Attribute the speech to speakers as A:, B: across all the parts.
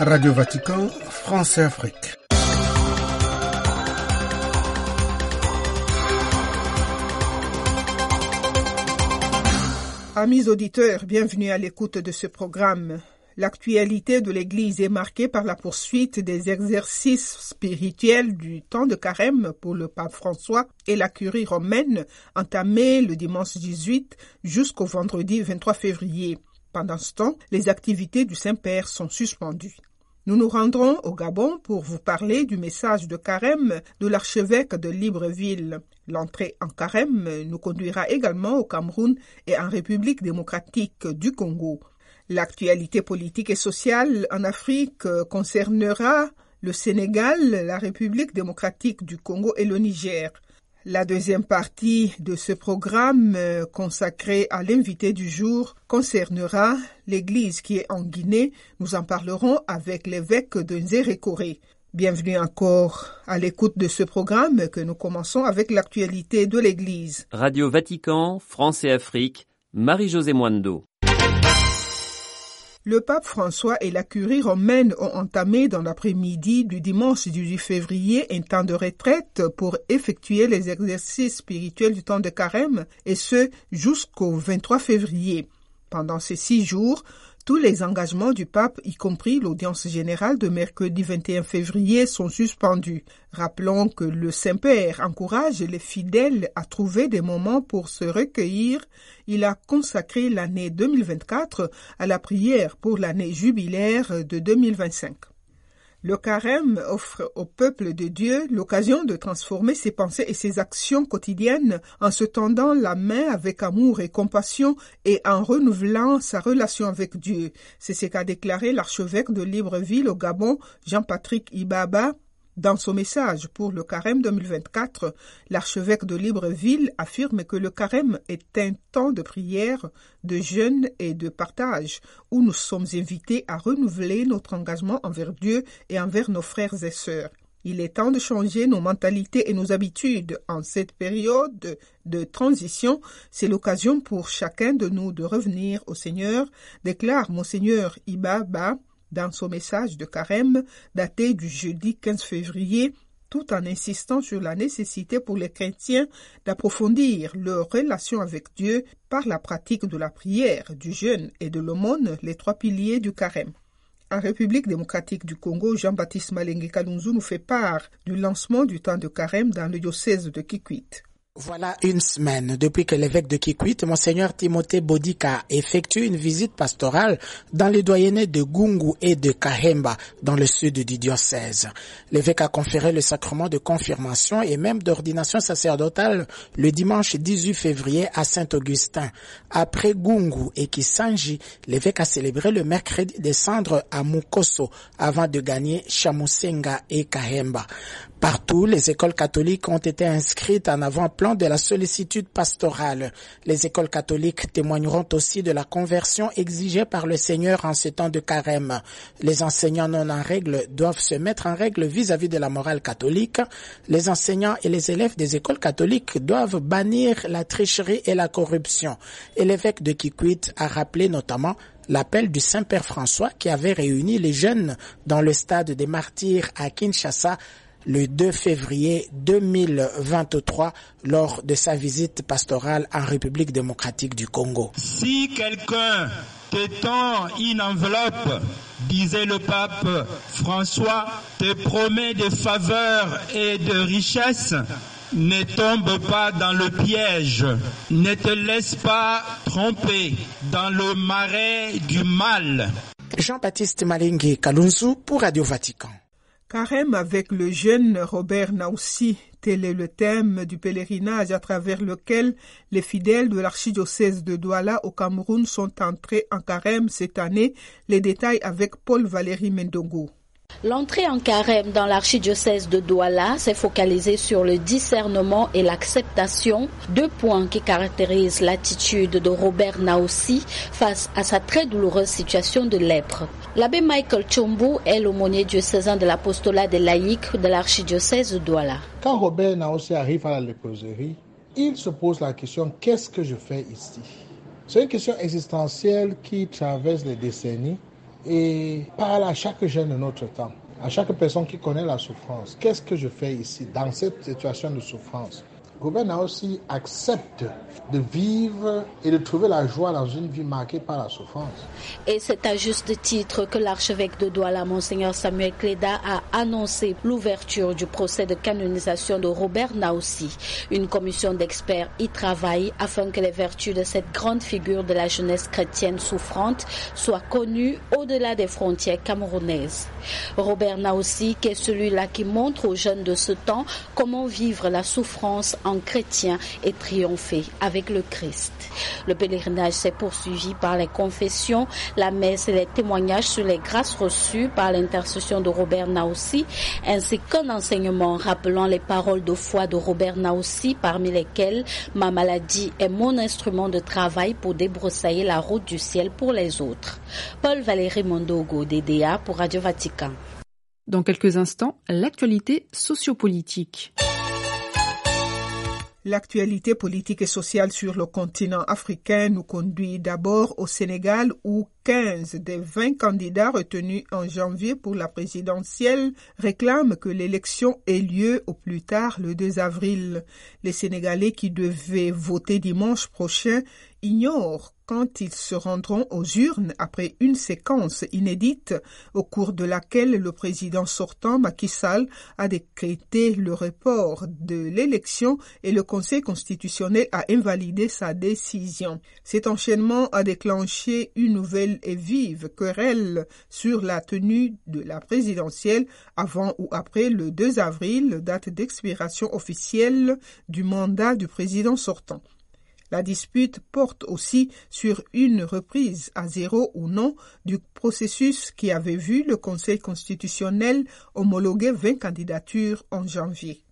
A: Radio Vatican, France et Afrique.
B: Amis auditeurs, bienvenue à l'écoute de ce programme. L'actualité de l'Église est marquée par la poursuite des exercices spirituels du temps de carême pour le pape François et la curie romaine entamée le dimanche 18 jusqu'au vendredi 23 février. Pendant ce temps, les activités du Saint-Père sont suspendues. Nous nous rendrons au Gabon pour vous parler du message de carême de l'archevêque de Libreville. L'entrée en carême nous conduira également au Cameroun et en République démocratique du Congo. L'actualité politique et sociale en Afrique concernera le Sénégal, la République démocratique du Congo et le Niger. La deuxième partie de ce programme consacré à l'invité du jour concernera l'église qui est en Guinée. Nous en parlerons avec l'évêque de Nzérékoré. Bienvenue encore à l'écoute de ce programme que nous commençons avec l'actualité de l'église.
C: Radio Vatican, France et Afrique, Marie-Josée Moindo.
B: Le pape François et la curie romaine ont entamé dans l'après-midi du dimanche 18 février un temps de retraite pour effectuer les exercices spirituels du temps de carême et ce jusqu'au 23 février. Pendant ces six jours, tous les engagements du pape, y compris l'audience générale de mercredi 21 février, sont suspendus. Rappelons que le Saint-Père encourage les fidèles à trouver des moments pour se recueillir. Il a consacré l'année 2024 à la prière pour l'année jubilaire de 2025. Le carême offre au peuple de Dieu l'occasion de transformer ses pensées et ses actions quotidiennes en se tendant la main avec amour et compassion et en renouvelant sa relation avec Dieu. C'est ce qu'a déclaré l'archevêque de Libreville au Gabon, Jean-Patrick Ibaba, dans son message pour le carême 2024, l'archevêque de Libreville affirme que le carême est un temps de prière, de jeûne et de partage, où nous sommes invités à renouveler notre engagement envers Dieu et envers nos frères et sœurs. Il est temps de changer nos mentalités et nos habitudes. En cette période de transition, c'est l'occasion pour chacun de nous de revenir au Seigneur, déclare Monseigneur Ibaba, dans son message de carême daté du jeudi 15 février, tout en insistant sur la nécessité pour les chrétiens d'approfondir leur relation avec Dieu par la pratique de la prière, du jeûne et de l'aumône, les trois piliers du carême. En République démocratique du Congo, Jean-Baptiste Malengue Kalunzu nous fait part du lancement du temps de carême dans le diocèse de Kikwit.
D: Voilà une semaine depuis que l'évêque de Kikwit, Monseigneur Timothée Bodika, effectue une visite pastorale dans les doyennés de Gungu et de Kahemba, dans le sud du diocèse. L'évêque a conféré le sacrement de confirmation et même d'ordination sacerdotale le dimanche 18 février à Saint-Augustin. Après Gungu et Kisanji, l'évêque a célébré le mercredi des cendres à Mukoso avant de gagner Chamusenga et Kahemba. Partout, les écoles catholiques ont été inscrites en avant-plan de la sollicitude pastorale. Les écoles catholiques témoigneront aussi de la conversion exigée par le Seigneur en ces temps de carême. Les enseignants non en règle doivent se mettre en règle vis-à-vis de la morale catholique. Les enseignants et les élèves des écoles catholiques doivent bannir la tricherie et la corruption. Et l'évêque de Kikwit a rappelé notamment l'appel du Saint-Père François qui avait réuni les jeunes dans le stade des martyrs à Kinshasa le 2 février 2023 lors de sa visite pastorale en République démocratique du Congo.
E: Si quelqu'un te tend une enveloppe, disait le pape François, te promet des faveurs et de richesses, ne tombe pas dans le piège, ne te laisse pas tromper dans le marais du mal.
D: Jean-Baptiste Malingue Kalunzu pour Radio Vatican.
B: Carême avec le jeune Robert Naussi, tel est le thème du pèlerinage à travers lequel les fidèles de l'archidiocèse de Douala au Cameroun sont entrés en carême cette année. Les détails avec Paul Valéry Mendongo.
F: L'entrée en carême dans l'archidiocèse de Douala s'est focalisée sur le discernement et l'acceptation, deux points qui caractérisent l'attitude de Robert Naossi face à sa très douloureuse situation de lèpre. L'abbé Michael Chombu est l'aumônier diocésain de l'apostolat des laïcs de l'archidiocèse de Douala.
G: Quand Robert Naossi arrive à la léproserie, il se pose la question qu'est-ce que je fais ici? C'est une question existentielle qui traverse les décennies et parle à chaque jeune de notre temps, à chaque personne qui connaît la souffrance. Qu'est-ce que je fais ici, dans cette situation de souffrance? Gouverneur aussi accepte de vivre et de trouver la joie dans une vie marquée par la souffrance.
F: Et c'est à juste titre que l'archevêque de Douala, Monseigneur Samuel Cléda, a annoncé l'ouverture du procès de canonisation de Robert Naussi. Une commission d'experts y travaille afin que les vertus de cette grande figure de la jeunesse chrétienne souffrante soient connues au-delà des frontières camerounaises. Robert Naussi, qui est celui-là qui montre aux jeunes de ce temps comment vivre la souffrance chrétien et triompher avec le Christ. Le pèlerinage s'est poursuivi par les confessions, la messe et les témoignages sur les grâces reçues par l'intercession de Robert Naussi, ainsi qu'un enseignement rappelant les paroles de foi de Robert Naussi, parmi lesquelles ma maladie est mon instrument de travail pour débroussailler la route du ciel pour les autres. Paul Valéry Mondogo, DDA pour Radio Vatican.
H: Dans quelques instants, l'actualité sociopolitique.
B: L'actualité politique et sociale sur le continent africain nous conduit d'abord au Sénégal où 15 des 20 candidats retenus en janvier pour la présidentielle réclament que l'élection ait lieu au plus tard le 2 avril. Les Sénégalais qui devaient voter dimanche prochain ignorent quand ils se rendront aux urnes après une séquence inédite au cours de laquelle le président sortant Macky Sall a décrété le report de l'élection et le Conseil constitutionnel a invalidé sa décision. Cet enchaînement a déclenché une nouvelle et vive querelle sur la tenue de la présidentielle avant ou après le 2 avril, date d'expiration officielle du mandat du président sortant. La dispute porte aussi sur une reprise à zéro ou non du processus qui avait vu le Conseil constitutionnel homologuer 20 candidatures en janvier.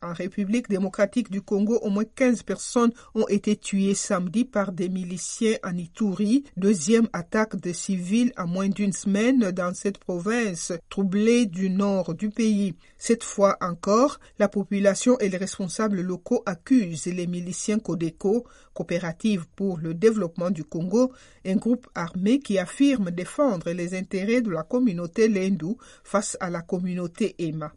B: En République démocratique du Congo, au moins 15 personnes ont été tuées samedi par des miliciens en Ituri, deuxième attaque de civils en moins d'une semaine dans cette province troublée du nord du pays. Cette fois encore, la population et les responsables locaux accusent les miliciens Codeco, Coopérative pour le développement du Congo, un groupe armé qui affirme défendre les intérêts de la communauté Lendu face à la communauté Emma.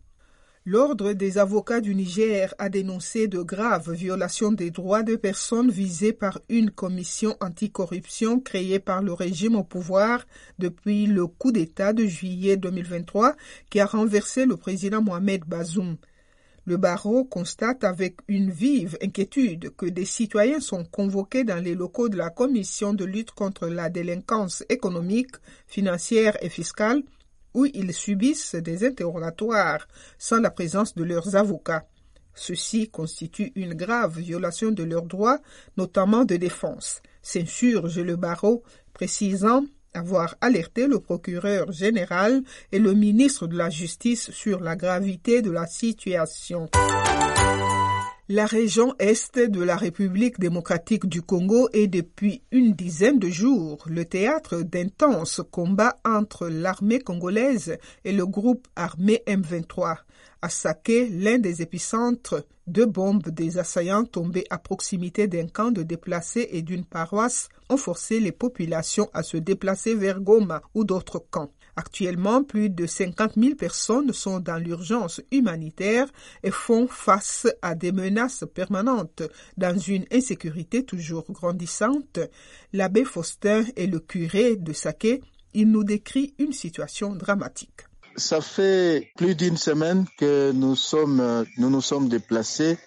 B: L'Ordre des avocats du Niger a dénoncé de graves violations des droits de personnes visées par une commission anticorruption créée par le régime au pouvoir depuis le coup d'État de juillet 2023 qui a renversé le président Mohamed Bazoum. Le barreau constate avec une vive inquiétude que des citoyens sont convoqués dans les locaux de la commission de lutte contre la délinquance économique, financière et fiscale où ils subissent des interrogatoires sans la présence de leurs avocats. Ceci constitue une grave violation de leurs droits, notamment de défense, s'insurge le barreau, précisant avoir alerté le procureur général et le ministre de la Justice sur la gravité de la situation. La région est de la République démocratique du Congo est depuis une dizaine de jours le théâtre d'intenses combats entre l'armée congolaise et le groupe armé M23. À Saké, l'un des épicentres, deux bombes des assaillants tombées à proximité d'un camp de déplacés et d'une paroisse ont forcé les populations à se déplacer vers Goma ou d'autres camps. Actuellement, plus de 50 000 personnes sont dans l'urgence humanitaire et font face à des menaces permanentes dans une insécurité toujours grandissante. L'abbé Faustin et le curé de Saké, il nous décrit une situation dramatique.
I: Ça fait plus d'une semaine que nous sommes, nous nous sommes déplacés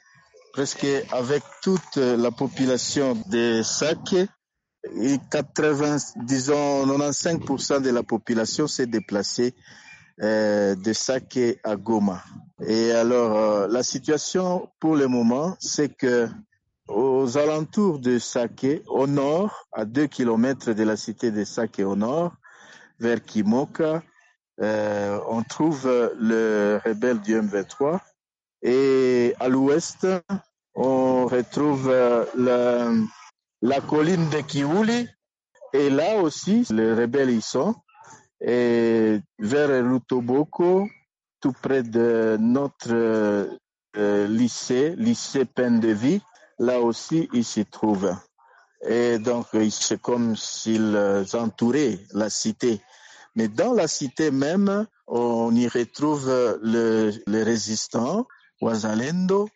I: presque avec toute la population de Saké 80, disons 95% de la population s'est déplacée euh, de Saké à Goma. Et alors euh, la situation pour le moment, c'est que aux alentours de Saké, au nord, à 2 kilomètres de la cité de Saké au nord, vers Kimoka, euh, on trouve le rebelle du M23 et à l'ouest, on retrouve le la colline de Kiouli. Et là aussi, les rebelles y sont. Et vers Lutoboko, tout près de notre euh, lycée, lycée Pendevi, là aussi, ils s'y trouvent. Et donc, c'est comme s'ils entouraient la cité. Mais dans la cité même, on y retrouve le, les résistants, Ouazalendo,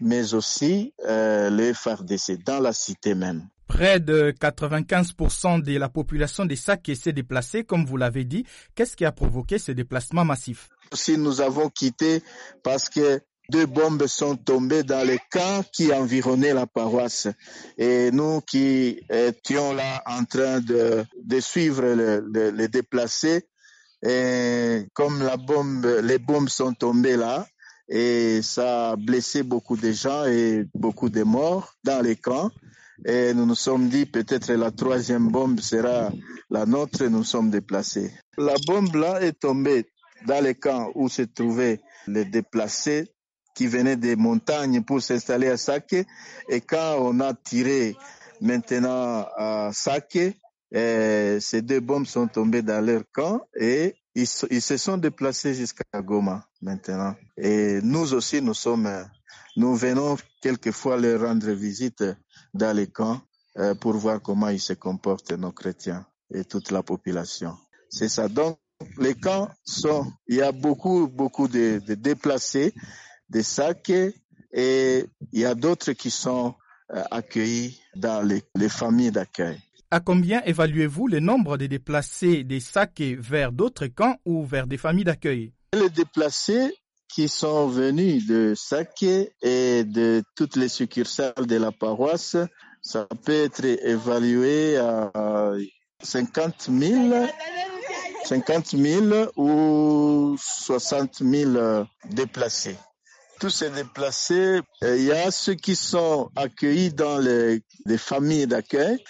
I: mais aussi euh, les FARDC dans la cité même.
J: Près de 95% de la population des Sacs s'est déplacée, comme vous l'avez dit. Qu'est-ce qui a provoqué ce déplacement massif?
I: Si nous avons quitté parce que deux bombes sont tombées dans les camps qui environnaient la paroisse. Et nous qui étions là en train de, de suivre les le, le déplacés, comme la bombe, les bombes sont tombées là, et ça a blessé beaucoup de gens et beaucoup de morts dans les camps. Et nous nous sommes dit peut-être la troisième bombe sera la nôtre et nous sommes déplacés. La bombe là est tombée dans les camps où se trouvaient les déplacés qui venaient des montagnes pour s'installer à Sake. Et quand on a tiré maintenant à Sake, et ces deux bombes sont tombées dans leur camp et ils, ils se sont déplacés jusqu'à Goma maintenant. Et nous aussi, nous sommes, nous venons quelquefois leur rendre visite dans les camps euh, pour voir comment ils se comportent, nos chrétiens et toute la population. C'est ça. Donc, les camps sont, il y a beaucoup, beaucoup de, de déplacés, des sacs et il y a d'autres qui sont euh, accueillis dans les, les familles d'accueil.
J: À combien évaluez-vous le nombre de déplacés des sacs vers d'autres camps ou vers des familles d'accueil?
I: Les déplacés qui sont venus de Saké et de toutes les succursales de la paroisse, ça peut être évalué à 50 000, 50 000 ou 60 000 déplacés. Tous ces déplacés, il y a ceux qui sont accueillis dans les, les familles d'accueil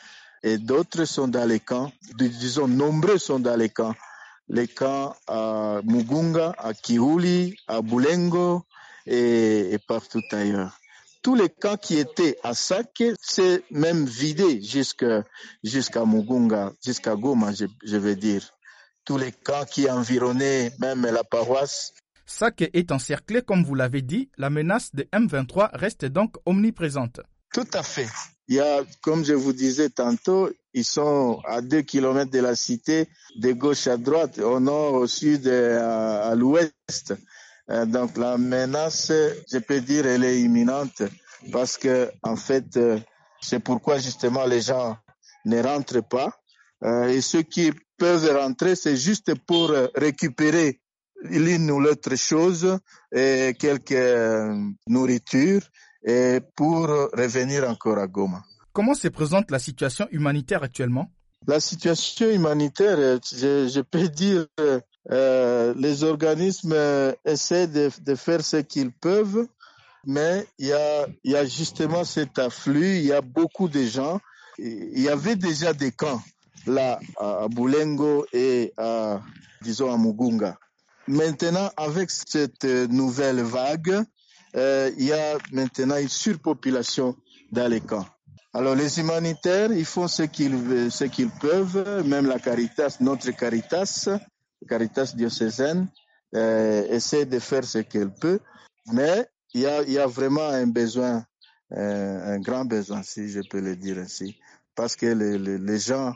I: et d'autres sont dans les camps. Disons, nombreux sont dans les camps. Les camps à Mugunga, à Kiuli, à Bulengo et, et partout ailleurs. Tous les camps qui étaient à Sake, c'est même vidé jusqu'à jusqu'à Mugunga, jusqu'à Goma, je, je veux dire. Tous les camps qui environnaient même la paroisse.
J: Sake est encerclé, comme vous l'avez dit. La menace de M23 reste donc omniprésente.
I: Tout à fait. Il y a, comme je vous disais tantôt, ils sont à deux kilomètres de la cité, de gauche à droite, au nord, au sud à, à l'ouest. Donc la menace, je peux dire, elle est imminente parce que en fait, c'est pourquoi justement les gens ne rentrent pas. Et ceux qui peuvent rentrer, c'est juste pour récupérer l'une ou l'autre chose et quelques nourritures et pour revenir encore à Goma.
J: Comment se présente la situation humanitaire actuellement?
I: La situation humanitaire, je, je peux dire, euh, les organismes essaient de, faire ce qu'ils peuvent, mais il y, a, justement cet afflux, il y a beaucoup de gens. Il y avait déjà des camps là à Bulengo et à, disons, à Mugunga. Maintenant, avec cette nouvelle vague, euh, il y a maintenant une surpopulation dans les camps. Alors les humanitaires, ils font ce qu'ils ce qu'ils peuvent, même la Caritas, notre Caritas, Caritas diocésaine, euh, essaie de faire ce qu'elle peut, mais il y a, y a vraiment un besoin, euh, un grand besoin, si je peux le dire ainsi, parce que les, les, gens,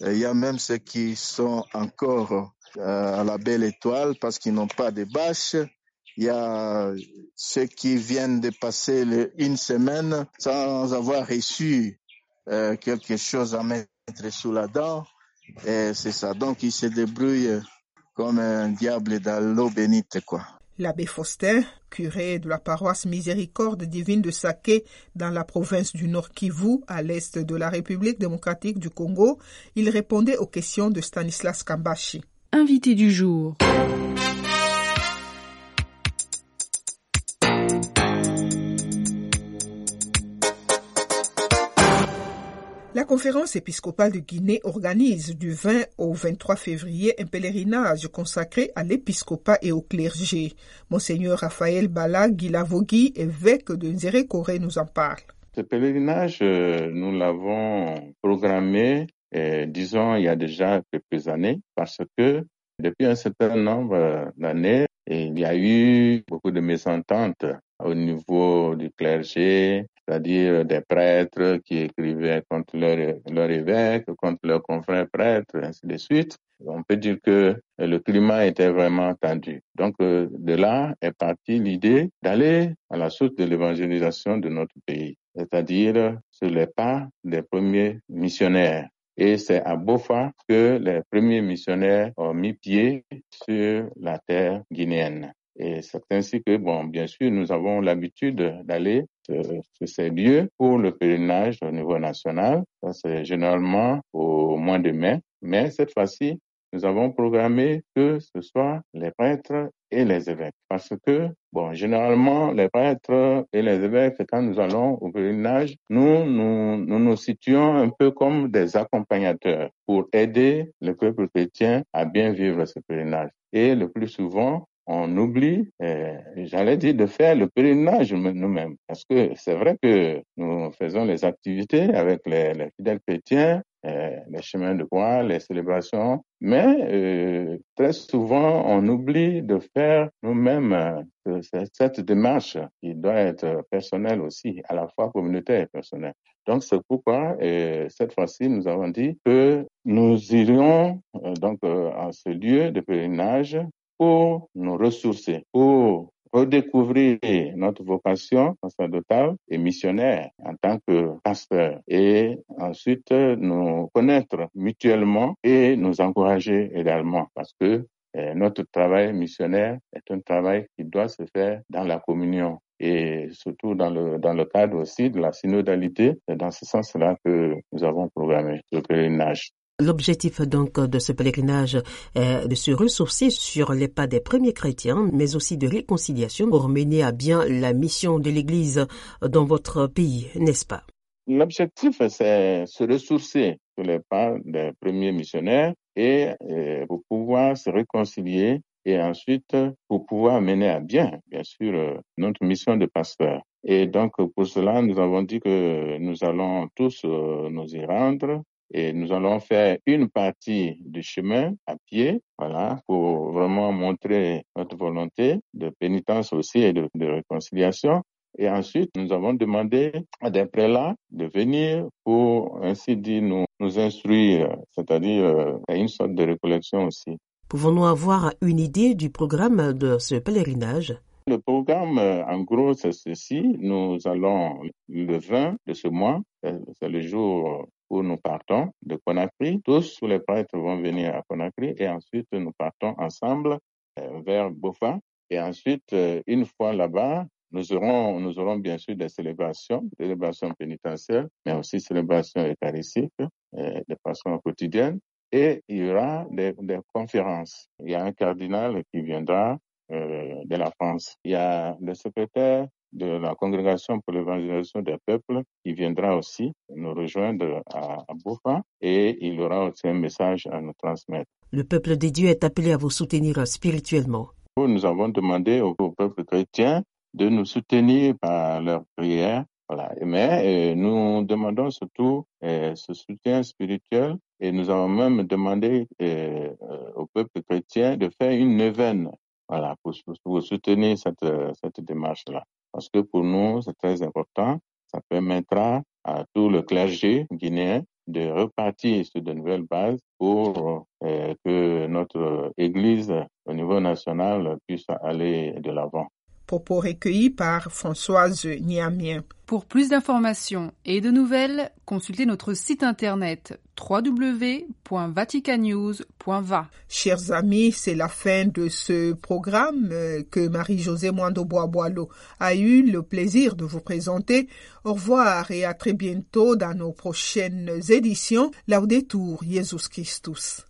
I: il y a même ceux qui sont encore à la belle étoile parce qu'ils n'ont pas de bâches, il y a ceux qui viennent de passer le, une semaine sans avoir reçu euh, quelque chose à mettre sous la dent. Et c'est ça. Donc, ils se débrouillent comme un diable dans l'eau bénite, quoi.
B: L'abbé Faustin, curé de la paroisse Miséricorde divine de Saké dans la province du Nord Kivu, à l'est de la République démocratique du Congo, il répondait aux questions de Stanislas Kambashi.
H: Invité du jour.
B: La conférence épiscopale de Guinée organise du 20 au 23 février un pèlerinage consacré à l'épiscopat et au clergé. Monseigneur Raphaël Bala Guilavogui, évêque de Nzérékoré, nous en parle.
K: Ce pèlerinage, nous l'avons programmé, eh, disons, il y a déjà quelques années, parce que depuis un certain nombre d'années, il y a eu beaucoup de mésententes au niveau du clergé, c'est-à-dire des prêtres qui écrivaient contre leur, leur évêque, contre leurs confrères prêtres, ainsi de suite. on peut dire que le climat était vraiment tendu. Donc de là est partie l'idée d'aller à la source de l'évangélisation de notre pays, c'est-à-dire sur les pas des premiers missionnaires. Et c'est à Bofa que les premiers missionnaires ont mis pied sur la terre guinéenne. Et c'est ainsi que, bon, bien sûr, nous avons l'habitude d'aller sur ces lieux pour le pèlerinage au niveau national. Ça, c'est généralement au mois de mai. Mais cette fois-ci, nous avons programmé que ce soit les prêtres et les évêques. Parce que, bon, généralement, les prêtres et les évêques, quand nous allons au pèlerinage, nous, nous, nous nous situons un peu comme des accompagnateurs pour aider le peuple chrétien à bien vivre ce pèlerinage. Et le plus souvent, on oublie, euh, j'allais dire, de faire le pèlerinage nous-mêmes. Parce que c'est vrai que nous faisons les activités avec les, les fidèles chrétiens, euh, les chemins de croix, les célébrations, mais euh, très souvent on oublie de faire nous-mêmes euh, cette démarche qui doit être personnelle aussi, à la fois communautaire et personnelle. Donc c'est pourquoi euh, cette fois-ci nous avons dit que nous irions euh, donc à ce lieu de pèlerinage pour nous ressourcer, pour redécouvrir notre vocation sacerdotale et missionnaire en tant que pasteur et ensuite nous connaître mutuellement et nous encourager également parce que eh, notre travail missionnaire est un travail qui doit se faire dans la communion et surtout dans le, dans le cadre aussi de la synodalité. C'est dans ce sens-là que nous avons programmé le pèlerinage.
L: L'objectif donc de ce pèlerinage est de se ressourcer sur les pas des premiers chrétiens, mais aussi de réconciliation pour mener à bien la mission de l'Église dans votre pays, n'est-ce pas?
K: L'objectif, c'est se ressourcer sur les pas des premiers missionnaires et, et pour pouvoir se réconcilier et ensuite pour pouvoir mener à bien, bien sûr, notre mission de pasteur. Et donc, pour cela, nous avons dit que nous allons tous nous y rendre et nous allons faire une partie du chemin à pied, voilà, pour vraiment montrer notre volonté de pénitence aussi et de, de réconciliation. Et ensuite, nous avons demandé à des prélats de venir pour, ainsi dire, nous, nous instruire, c'est-à-dire euh, une sorte de récollection aussi.
L: Pouvons-nous avoir une idée du programme de ce pèlerinage?
K: Le programme, en gros, c'est ceci. Nous allons le 20 de ce mois, c'est le jour nous partons de Conakry. Tous les prêtres vont venir à Conakry et ensuite nous partons ensemble vers Bofa. Et ensuite, une fois là-bas, nous aurons, bien sûr des célébrations, des célébrations pénitentielles, mais aussi célébrations eucharistiques de façon quotidienne. Et il y aura des, conférences. Il y a un cardinal qui viendra euh, de la France. Il y a le secrétaire de la Congrégation pour l'évangélisation des peuples qui viendra aussi nous rejoindre à, à Bofa et il aura aussi un message à nous transmettre.
L: Le peuple des dieux est appelé à vous soutenir spirituellement.
K: Nous avons demandé au, au peuple chrétien de nous soutenir par leurs prières. Voilà. Mais euh, nous demandons surtout euh, ce soutien spirituel et nous avons même demandé euh, au peuple chrétien de faire une neuvaine voilà, pour, pour soutenir cette, cette démarche-là. Parce que pour nous, c'est très important. Ça permettra à tout le clergé guinéen de repartir sur de nouvelles bases pour euh, que notre Église au niveau national puisse aller de l'avant.
B: Propos recueillis par Françoise Niamien.
H: Pour plus d'informations et de nouvelles, consultez notre site internet www.vaticanews.va.
B: Chers amis, c'est la fin de ce programme que Marie-Josée Moando Boisboilo a eu le plaisir de vous présenter. Au revoir et à très bientôt dans nos prochaines éditions. Laudetur Jesus Christus.